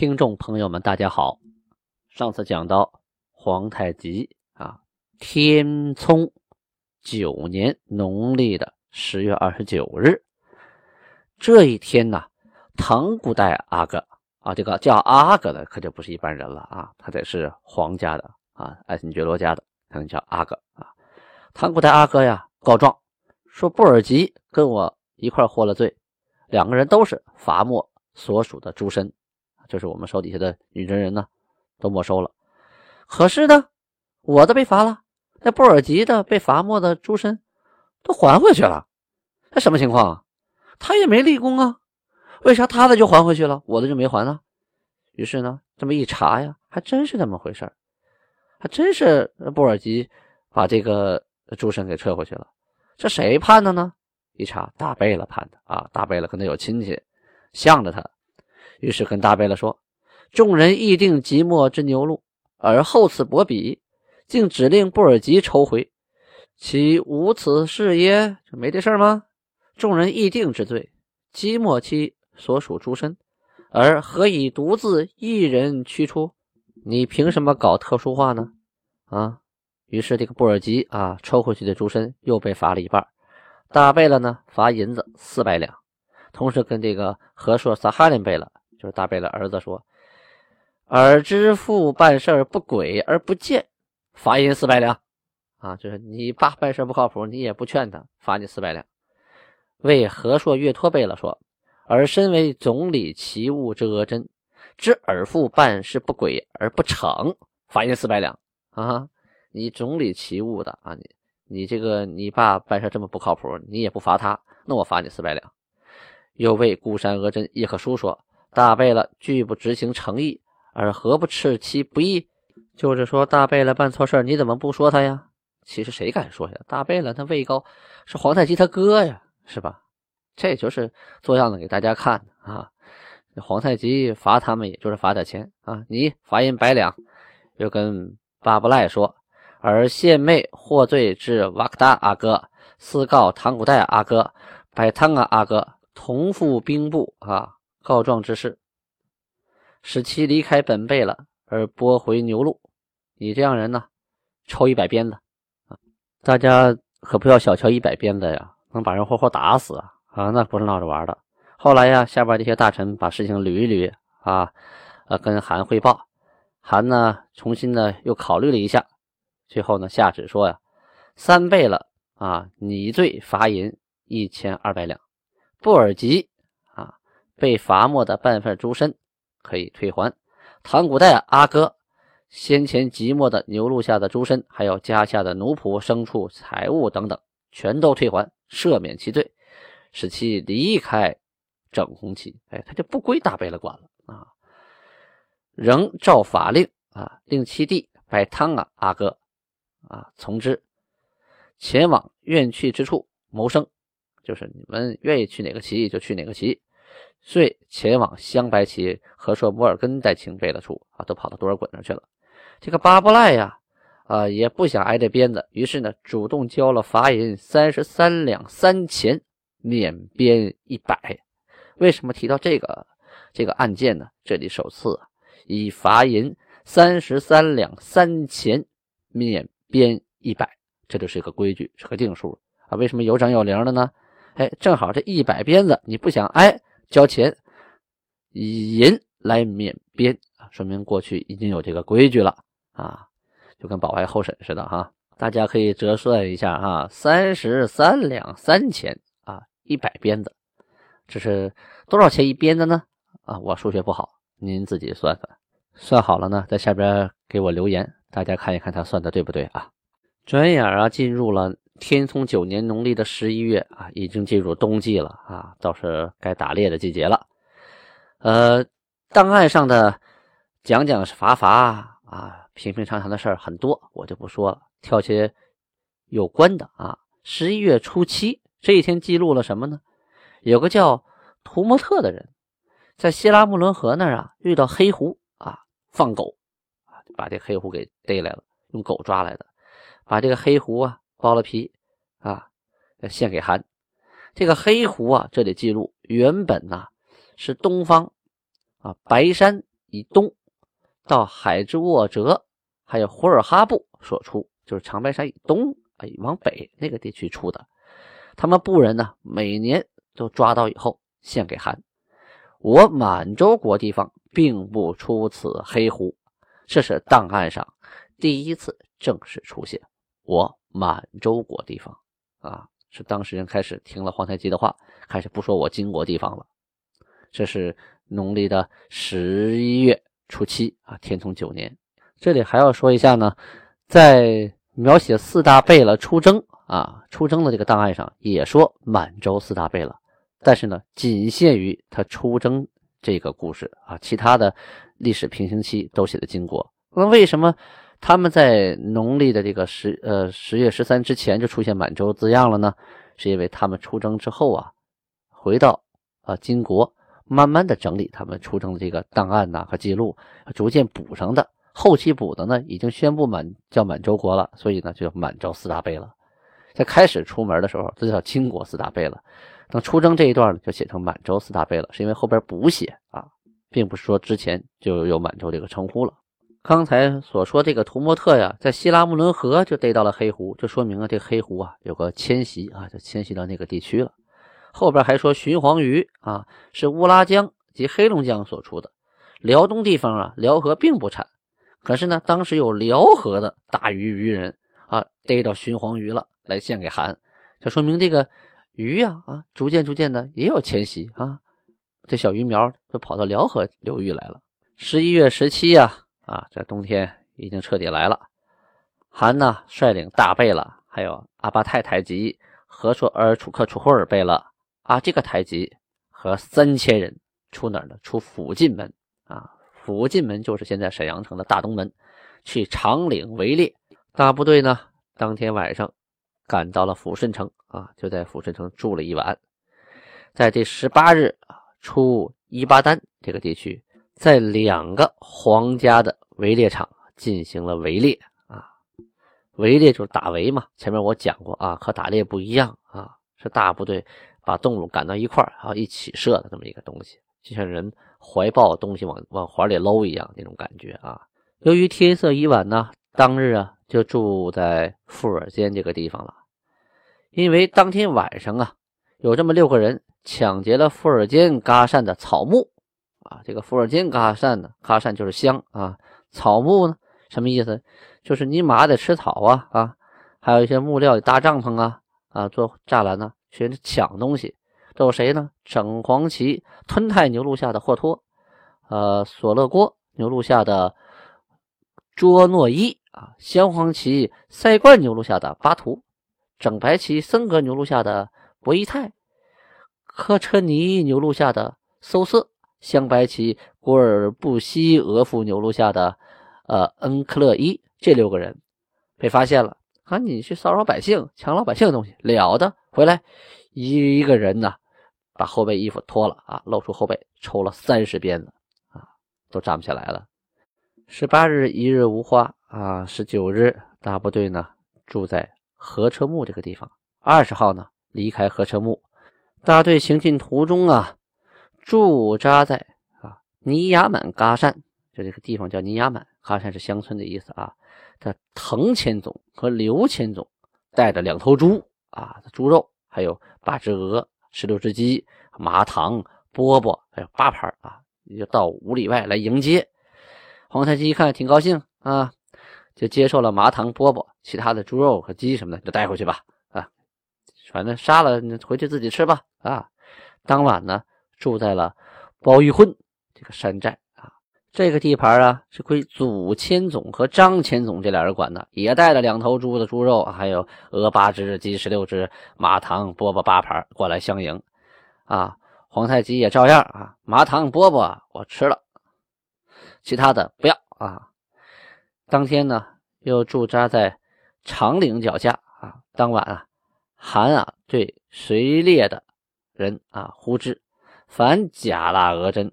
听众朋友们，大家好。上次讲到皇太极啊，天聪九年农历的十月二十九日这一天呢，唐古代阿哥啊，这个叫阿哥的可就不是一般人了啊，他得是皇家的啊，爱新觉罗家的。才能叫阿哥啊，唐古代阿哥呀，告状说布尔吉跟我一块获了罪，两个人都是伐没所属的诸身，就是我们手底下的女真人呢，都没收了。可是呢，我的被罚了，那布尔吉的被罚没的诸身都还回去了，这什么情况？他也没立功啊，为啥他的就还回去了，我的就没还呢？于是呢，这么一查呀，还真是那么回事还真是布尔吉把这个诸身给撤回去了，这谁判的呢？一查，大贝勒判的啊！大贝勒跟他有亲戚，向着他，于是跟大贝勒说：“众人议定即墨之牛录，而后此薄彼，竟指令布尔吉抽回，其无此事耶？这没这事吗？众人议定之罪，即墨其所属诸身，而何以独自一人驱出？”你凭什么搞特殊化呢？啊！于是这个布尔吉啊抽回去的诸身又被罚了一半。大贝勒呢罚银子四百两，同时跟这个和硕萨哈林贝勒，就是大贝勒儿子说：“尔之父办事不轨而不谏，罚银四百两。”啊，就是你爸办事不靠谱，你也不劝他，罚你四百两。为和硕岳托贝勒说：“而身为总理奇物之额真。”知尔父办事不轨而不惩，罚银四百两啊！你总理奇物的啊！你你这个你爸办事这么不靠谱，你也不罚他，那我罚你四百两。又为孤山额真一可书说：大贝勒拒不执行诚意，而何不斥其不义？就是说大贝勒办错事你怎么不说他呀？其实谁敢说呀？大贝勒他位高，是皇太极他哥呀，是吧？这就是做样子给大家看啊。皇太极罚他们，也就是罚点钱啊！你罚银百两，又跟巴布赖说，而献妹获罪至瓦克达阿哥，私告唐古代阿哥，百汤啊阿哥同赴兵部啊，告状之事，使其离开本贝了，而拨回牛路。你这样人呢，抽一百鞭子啊！大家可不要小瞧一百鞭子呀，能把人活活打死啊！啊，那不是闹着玩的。后来呀，下边这些大臣把事情捋一捋啊，呃，跟韩汇报，韩呢重新呢又考虑了一下，最后呢下旨说呀，三倍了啊，拟罪罚银一千二百两，布尔吉被罚没的半份猪身可以退还，唐古代阿哥先前即没的牛录下的猪身，还有家下的奴仆、牲畜、财物等等，全都退还，赦免其罪，使其离开。整红旗，哎，他就不归大贝勒管了啊，仍照法令啊，令其弟拜汤啊阿哥啊从之，前往愿去之处谋生，就是你们愿意去哪个旗就去哪个旗，遂前往镶白旗和硕摩尔根代清贝的处啊，都跑到多尔衮那去了。这个巴布赖呀，啊也不想挨这鞭子，于是呢，主动交了罚银三十三两三钱，免鞭一百。为什么提到这个这个案件呢？这里首次以罚银三十三两三钱，免鞭一百，这就是一个规矩，是个定数啊。为什么有整有零的呢？哎，正好这一百鞭子，你不想挨交钱，以银来免鞭，说明过去已经有这个规矩了啊，就跟保外候审似的哈。大家可以折算一下哈，三十三两三钱啊，一百鞭子。这是多少钱一鞭的呢？啊，我数学不好，您自己算算。算好了呢，在下边给我留言，大家看一看他算的对不对啊？转眼啊，进入了天聪九年农历的十一月啊，已经进入冬季了啊，倒是该打猎的季节了。呃，档案上的讲讲是伐伐啊，平平常常的事儿很多，我就不说了，挑些有关的啊。十一月初七这一天记录了什么呢？有个叫图莫特的人，在希拉穆伦河那儿啊，遇到黑狐啊，放狗啊，把这黑狐给逮来了，用狗抓来的，把这个黑狐啊剥了皮啊，献给韩。这个黑狐啊，这里记录原本呢是东方啊白山以东到海之沃泽，还有呼尔哈布所出，就是长白山以东哎往北那个地区出的。他们部人呢每年都抓到以后献给韩。我满洲国地方并不出此黑狐，这是档案上第一次正式出现。我满洲国地方啊。是当事人开始听了皇太极的话，开始不说我金国地方了。这是农历的十一月初七啊，天聪九年。这里还要说一下呢，在描写四大贝勒出征啊，出征的这个档案上也说满洲四大贝勒，但是呢，仅限于他出征这个故事啊，其他的历史平行期都写的金国。那为什么？他们在农历的这个十呃十月十三之前就出现满洲字样了呢，是因为他们出征之后啊，回到啊金国，慢慢的整理他们出征的这个档案呐和记录，逐渐补上的。后期补的呢，已经宣布满叫满洲国了，所以呢就叫满洲四大贝了。在开始出门的时候，这叫金国四大贝了。等出征这一段呢，就写成满洲四大贝了，是因为后边补写啊，并不是说之前就有满洲这个称呼了。刚才所说这个图莫特呀，在西拉木伦河就逮到了黑狐，就说明啊，这黑狐啊有个迁徙啊，就迁徙到那个地区了。后边还说鲟黄鱼啊是乌拉江及黑龙江所出的，辽东地方啊辽河并不产，可是呢，当时有辽河的大鱼渔人啊逮到鲟黄鱼了，来献给韩，这说明这个鱼呀啊逐渐逐渐的也有迁徙啊，这小鱼苗就跑到辽河流域来了。十一月十七呀。啊，这冬天已经彻底来了。韩呢率领大贝勒，还有阿巴泰太极和硕尔楚克楚霍尔贝勒啊，这个太极和三千人出哪儿呢？出福晋门啊，福晋门就是现在沈阳城的大东门，去长岭围猎。大部队呢，当天晚上赶到了抚顺城啊，就在抚顺城住了一晚。在第十八日，出伊巴丹这个地区。在两个皇家的围猎场进行了围猎啊，围猎就是打围嘛。前面我讲过啊，和打猎不一样啊，是大部队把动物赶到一块儿，然后一起射的这么一个东西，就像人怀抱东西往往怀里搂一样那种感觉啊。由于天色已晚呢，当日啊就住在富尔坚这个地方了，因为当天晚上啊有这么六个人抢劫了富尔坚嘎善的草木。啊，这个伏尔金嘎善呢，嘎善就是香啊。草木呢，什么意思？就是你马得吃草啊啊。还有一些木料搭帐篷啊啊，做栅栏呢，去抢东西。都有谁呢？整黄旗吞泰牛录下的霍托，呃，索勒郭牛录下的卓诺伊啊，镶黄旗塞冠牛录下的巴图，整白旗森格牛录下的博伊泰，科车尼牛录下的搜瑟。镶白旗古尔布西额夫牛录下的，呃，恩克勒伊这六个人被发现了啊！你去骚扰百姓，抢老百姓的东西，了得！回来一个人呢，把后背衣服脱了啊，露出后背，抽了三十鞭子啊，都站不起来了。十八日一日无花啊，十九日大部队呢住在河车木这个地方，二十号呢离开河车木，大队行进途中啊。驻扎在啊尼雅满嘎善，就这个地方叫尼雅满，嘎善是乡村的意思啊。他藤千总和刘千总带着两头猪啊，猪肉，还有八只鹅、十六只鸡、麻糖、饽饽，还有八盘啊，就到五里外来迎接。皇太极一看挺高兴啊，就接受了麻糖、饽饽，其他的猪肉和鸡什么的就带回去吧啊，反正杀了回去自己吃吧啊。当晚呢。住在了包玉混这个山寨啊，这个地盘啊是归祖千总和张千总这俩人管的，也带了两头猪的猪肉，还有鹅八只、鸡十六只、马糖饽饽八盘过来相迎啊。皇太极也照样啊，麻糖饽饽我吃了，其他的不要啊。当天呢，又驻扎在长岭脚下啊。当晚啊，韩啊对随列的人啊呼之：凡假腊俄真，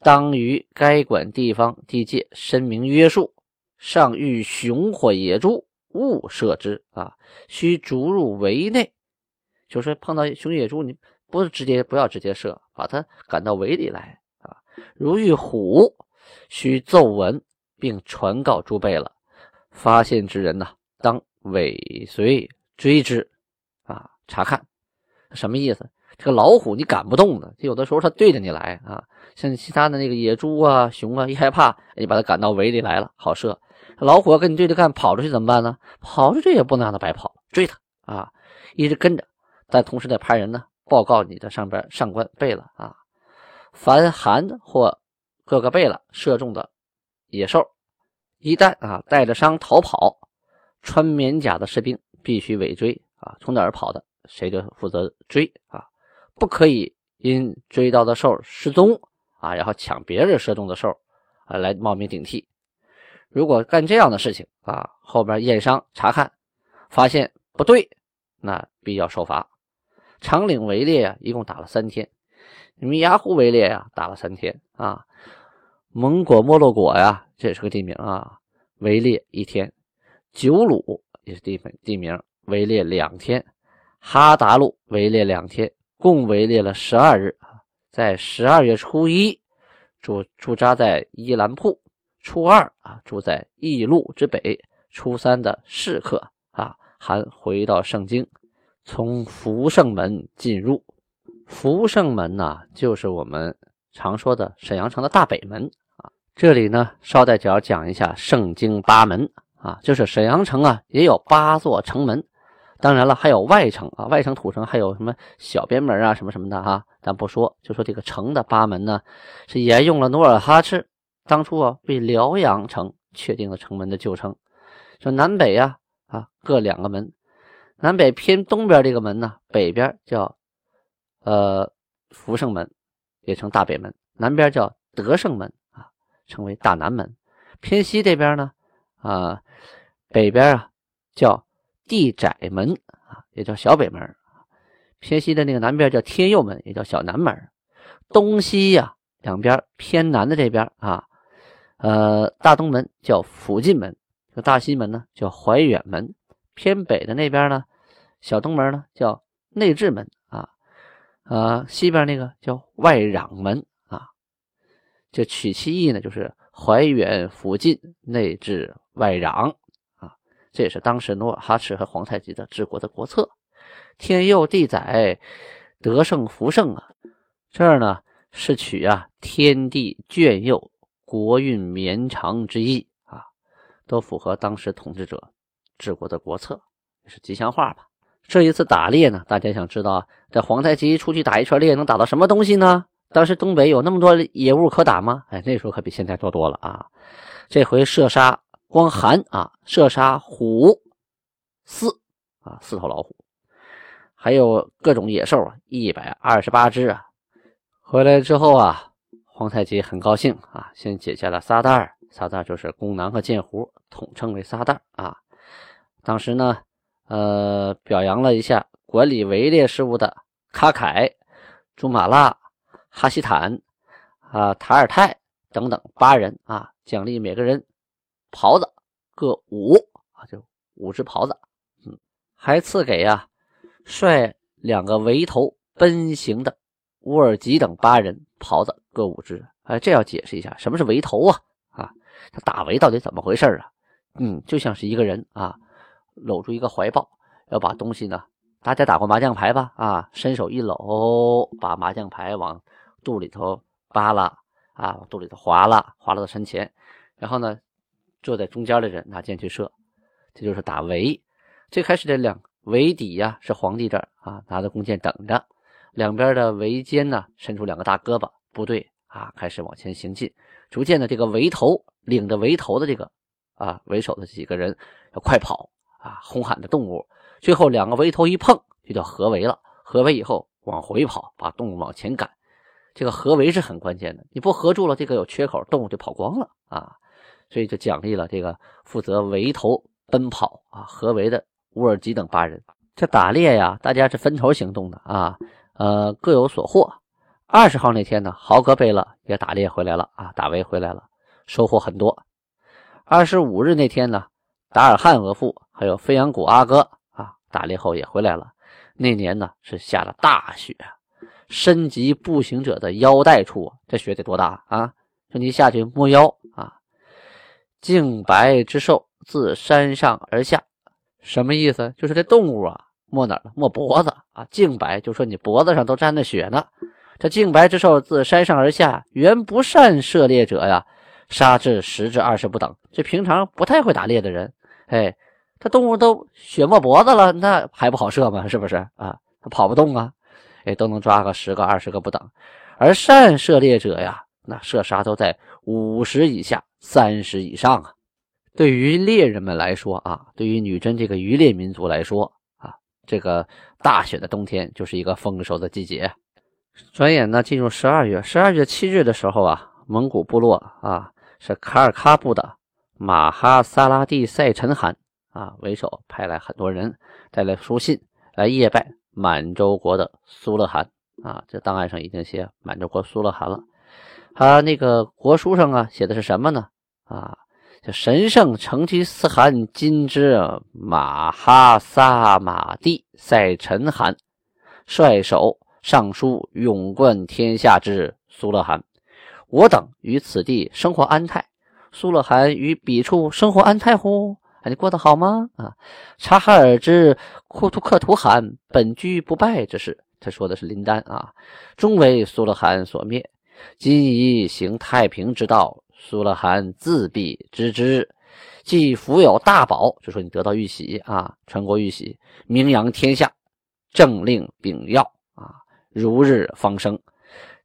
当于该管地方地界申明约束。上遇熊或野猪，勿射之啊，须逐入围内。就是碰到熊野猪，你不是直接不要直接射，把它赶到围里来啊。如遇虎，须奏闻并传告诸辈了。发现之人呐，当尾随追之啊，查看什么意思？这个老虎你赶不动的，有的时候它对着你来啊。像其他的那个野猪啊、熊啊，一害怕，你把它赶到围里来了，好射。老虎要跟你对着干，跑出去怎么办呢？跑出去也不能让它白跑，追它啊，一直跟着。但同时得派人呢报告你的上边上官贝勒啊，凡寒或各个贝勒射中的野兽，一旦啊带着伤逃跑，穿棉甲的士兵必须尾追啊，从哪儿跑的谁就负责追啊，不可以因追到的兽失踪啊，然后抢别人射中的兽啊来冒名顶替。如果干这样的事情啊，后边验伤查看，发现不对，那必要受罚。长岭围猎啊，一共打了三天；米牙湖围猎呀，打了三天啊。蒙果莫洛果呀，这也是个地名啊，围猎一天；九鲁也是地名，地名围猎两天；哈达路围猎两天，共围猎了十二日啊。在十二月初一驻驻扎在伊兰铺。初二啊，住在驿路之北。初三的试客啊，还回到盛京，从福胜门进入。福胜门呐，就是我们常说的沈阳城的大北门啊。这里呢，捎带脚讲一下盛京八门啊，就是沈阳城啊，也有八座城门。当然了，还有外城啊，外城土城还有什么小边门啊，什么什么的哈，咱不说，就说这个城的八门呢，是沿用了努尔哈赤。当初啊，为辽阳城确定了城门的旧称，说南北呀啊各两个门，南北偏东边这个门呢，北边叫呃福胜门，也称大北门；南边叫德胜门啊，称为大南门。偏西这边呢啊，北边啊叫地窄门啊，也叫小北门。偏西的那个南边叫天佑门，也叫小南门。东西呀两边偏南的这边啊。呃，大东门叫福晋门，这大西门呢叫怀远门，偏北的那边呢，小东门呢叫内治门啊，呃，西边那个叫外攘门啊，这取其意呢，就是怀远、福晋、内治、外攘，这也是当时努尔哈赤和皇太极的治国的国策。天佑地载，德胜福盛啊，这儿呢是取啊天地眷佑。国运绵长之意啊，都符合当时统治者治国的国策，也是吉祥话吧。这一次打猎呢，大家想知道，这皇太极出去打一圈猎，能打到什么东西呢？当时东北有那么多野物可打吗？哎，那时候可比现在多多了啊！这回射杀光寒啊，射杀虎四啊，四头老虎，还有各种野兽啊，一百二十八只啊。回来之后啊。皇太极很高兴啊，先解下了撒旦儿，撒旦就是弓囊和箭壶，统称为撒旦啊。当时呢，呃，表扬了一下管理围猎事务的卡凯、朱马拉、哈希坦啊、塔尔泰等等八人啊，奖励每个人袍子各五啊，就五只袍子。嗯，还赐给呀率两个围头奔行的乌尔吉等八人袍子。各五只，哎，这要解释一下，什么是围头啊？啊，他打围到底怎么回事啊？嗯，就像是一个人啊，搂住一个怀抱，要把东西呢，大家打过麻将牌吧？啊，伸手一搂，把麻将牌往肚里头扒拉，啊，往肚里头划拉，划拉到身前，然后呢，坐在中间的人拿箭去射，这就是打围。最开始的两围底呀，是皇帝这儿啊，拿着弓箭等着，两边的围肩呢，伸出两个大胳膊。部队啊，开始往前行进，逐渐的，这个围头领着围头的这个啊为首的几个人要快跑啊，哄喊的动物，最后两个围头一碰，就叫合围了。合围以后，往回跑，把动物往前赶。这个合围是很关键的，你不合住了，这个有缺口，动物就跑光了啊。所以就奖励了这个负责围头奔跑啊合围的乌尔吉等八人。这打猎呀，大家是分头行动的啊，呃，各有所获。二十号那天呢，豪格贝勒也打猎回来了啊，打围回来了，收获很多。二十五日那天呢，达尔汉额驸还有飞扬古阿哥啊，打猎后也回来了。那年呢是下了大雪，身及步行者的腰带处，这雪得多大啊？说你下去摸腰啊。净白之兽自山上而下。什么意思？就是这动物啊，没哪儿了？摸脖子啊！净白就说你脖子上都沾着血呢。这净白之兽自山上而下，原不善射猎者呀，杀至十至二十不等。这平常不太会打猎的人，哎，这动物都血没脖子了，那还不好射吗？是不是啊？他跑不动啊，哎，都能抓个十个、二十个不等。而善射猎者呀，那射杀都在五十以下、三十以上啊。对于猎人们来说啊，对于女真这个渔猎民族来说啊，这个大雪的冬天就是一个丰收的季节。转眼呢，进入十二月，十二月七日的时候啊，蒙古部落啊是卡尔喀部的马哈萨拉蒂赛陈汗啊为首，派来很多人带来书信来谒拜满洲国的苏勒汗啊。这档案上已经写满洲国苏勒汗了。他那个国书上啊写的是什么呢？啊？这神圣成吉思汗金之马哈萨马蒂赛陈汗率首上书勇冠天下之苏勒汗，我等于此地生活安泰。苏勒汗于彼处生活安泰乎？啊，你过得好吗？啊，察哈尔之库图克图汗本居不败之事，他说的是林丹啊，终为苏勒汗所灭。今宜行太平之道。苏勒汗自必知之，既福有大宝，就说你得到玉玺啊，传国玉玺，名扬天下，政令秉要啊，如日方升，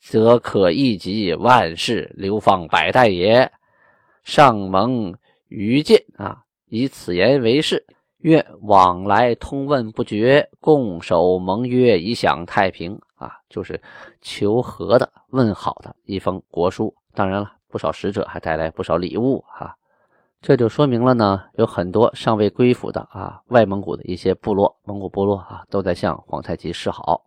则可一及万世流芳百代也。上蒙愚见啊，以此言为誓，愿往来通问不绝，共守盟约，以享太平啊，就是求和的问好的一封国书。当然了。不少使者还带来不少礼物哈，这就说明了呢，有很多尚未归附的啊外蒙古的一些部落，蒙古部落啊都在向皇太极示好。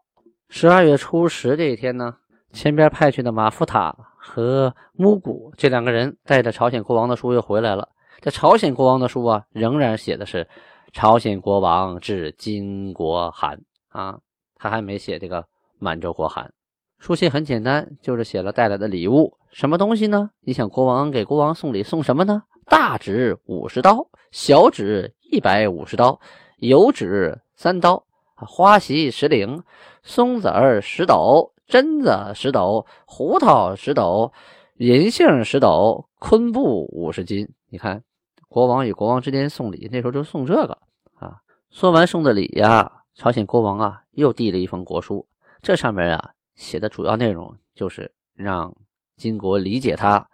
十二月初十这一天呢，前边派去的马夫塔和木古这两个人带着朝鲜国王的书又回来了。这朝鲜国王的书啊，仍然写的是朝鲜国王致金国函啊，他还没写这个满洲国函。书信很简单，就是写了带来的礼物，什么东西呢？你想国王给国王送礼，送什么呢？大纸五十刀，小纸一百五十刀，油纸三刀，花席十领，松子儿十斗，榛子十斗，胡桃十斗，银杏十斗，昆布五十斤。你看，国王与国王之间送礼，那时候就送这个啊。送完送的礼呀，朝鲜国王啊又递了一封国书，这上面啊。写的主要内容就是让金国理解他，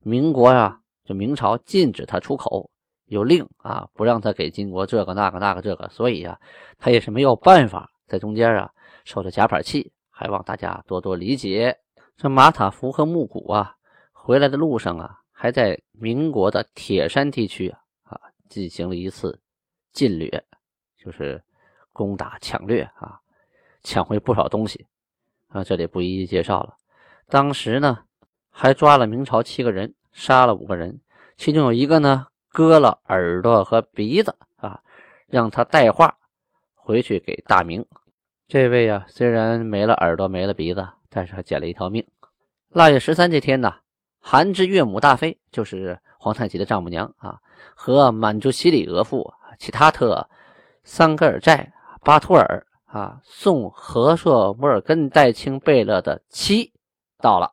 民国呀，就明朝禁止他出口，有令啊，不让他给金国这个那个那个这个，所以呀，他也是没有办法在中间啊受着夹板气，还望大家多多理解。这马塔福和木古啊，回来的路上啊，还在民国的铁山地区啊啊进行了一次进掠，就是攻打抢掠啊，抢回不少东西。啊，这里不一一介绍了。当时呢，还抓了明朝七个人，杀了五个人，其中有一个呢，割了耳朵和鼻子啊，让他带话回去给大明。这位啊，虽然没了耳朵，没了鼻子，但是还捡了一条命。腊月十三这天呢，韩之岳母大妃，就是皇太极的丈母娘啊，和满族西里额驸其他特桑格尔寨巴图尔。啊，送和硕摩尔根代清贝勒的妻到了。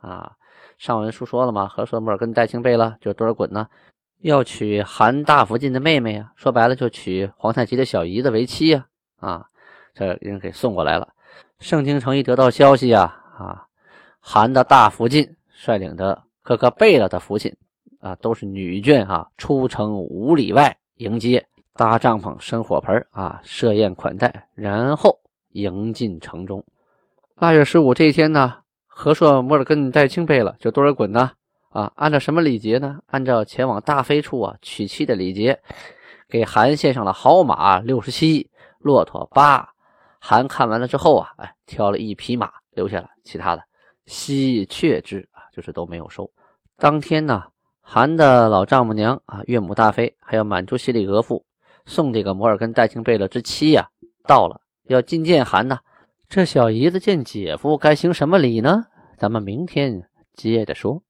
啊，上文书说了吗？和硕摩尔根代清贝勒就是多尔衮呢，要娶韩大福晋的妹妹啊。说白了，就娶皇太极的小姨子为妻呀。啊，这人给送过来了。盛京城一得到消息啊，啊，韩的大福晋率领的各个贝勒的父亲啊，都是女眷啊，出城五里外迎接。搭帐篷、生火盆啊，设宴款待，然后迎进城中。八月十五这一天呢，和硕摩尔根戴钦贝勒就多尔衮呢，啊，按照什么礼节呢？按照前往大妃处啊娶妻的礼节，给韩献上了好马六十七，骆驼八。韩看完了之后啊，哎，挑了一匹马留下了，其他的悉却之啊，就是都没有收。当天呢，韩的老丈母娘啊，岳母大妃，还有满族西里额驸送这个摩尔根戴钦贝勒之妻呀，到了要觐见韩呢。这小姨子见姐夫该行什么礼呢？咱们明天接着说。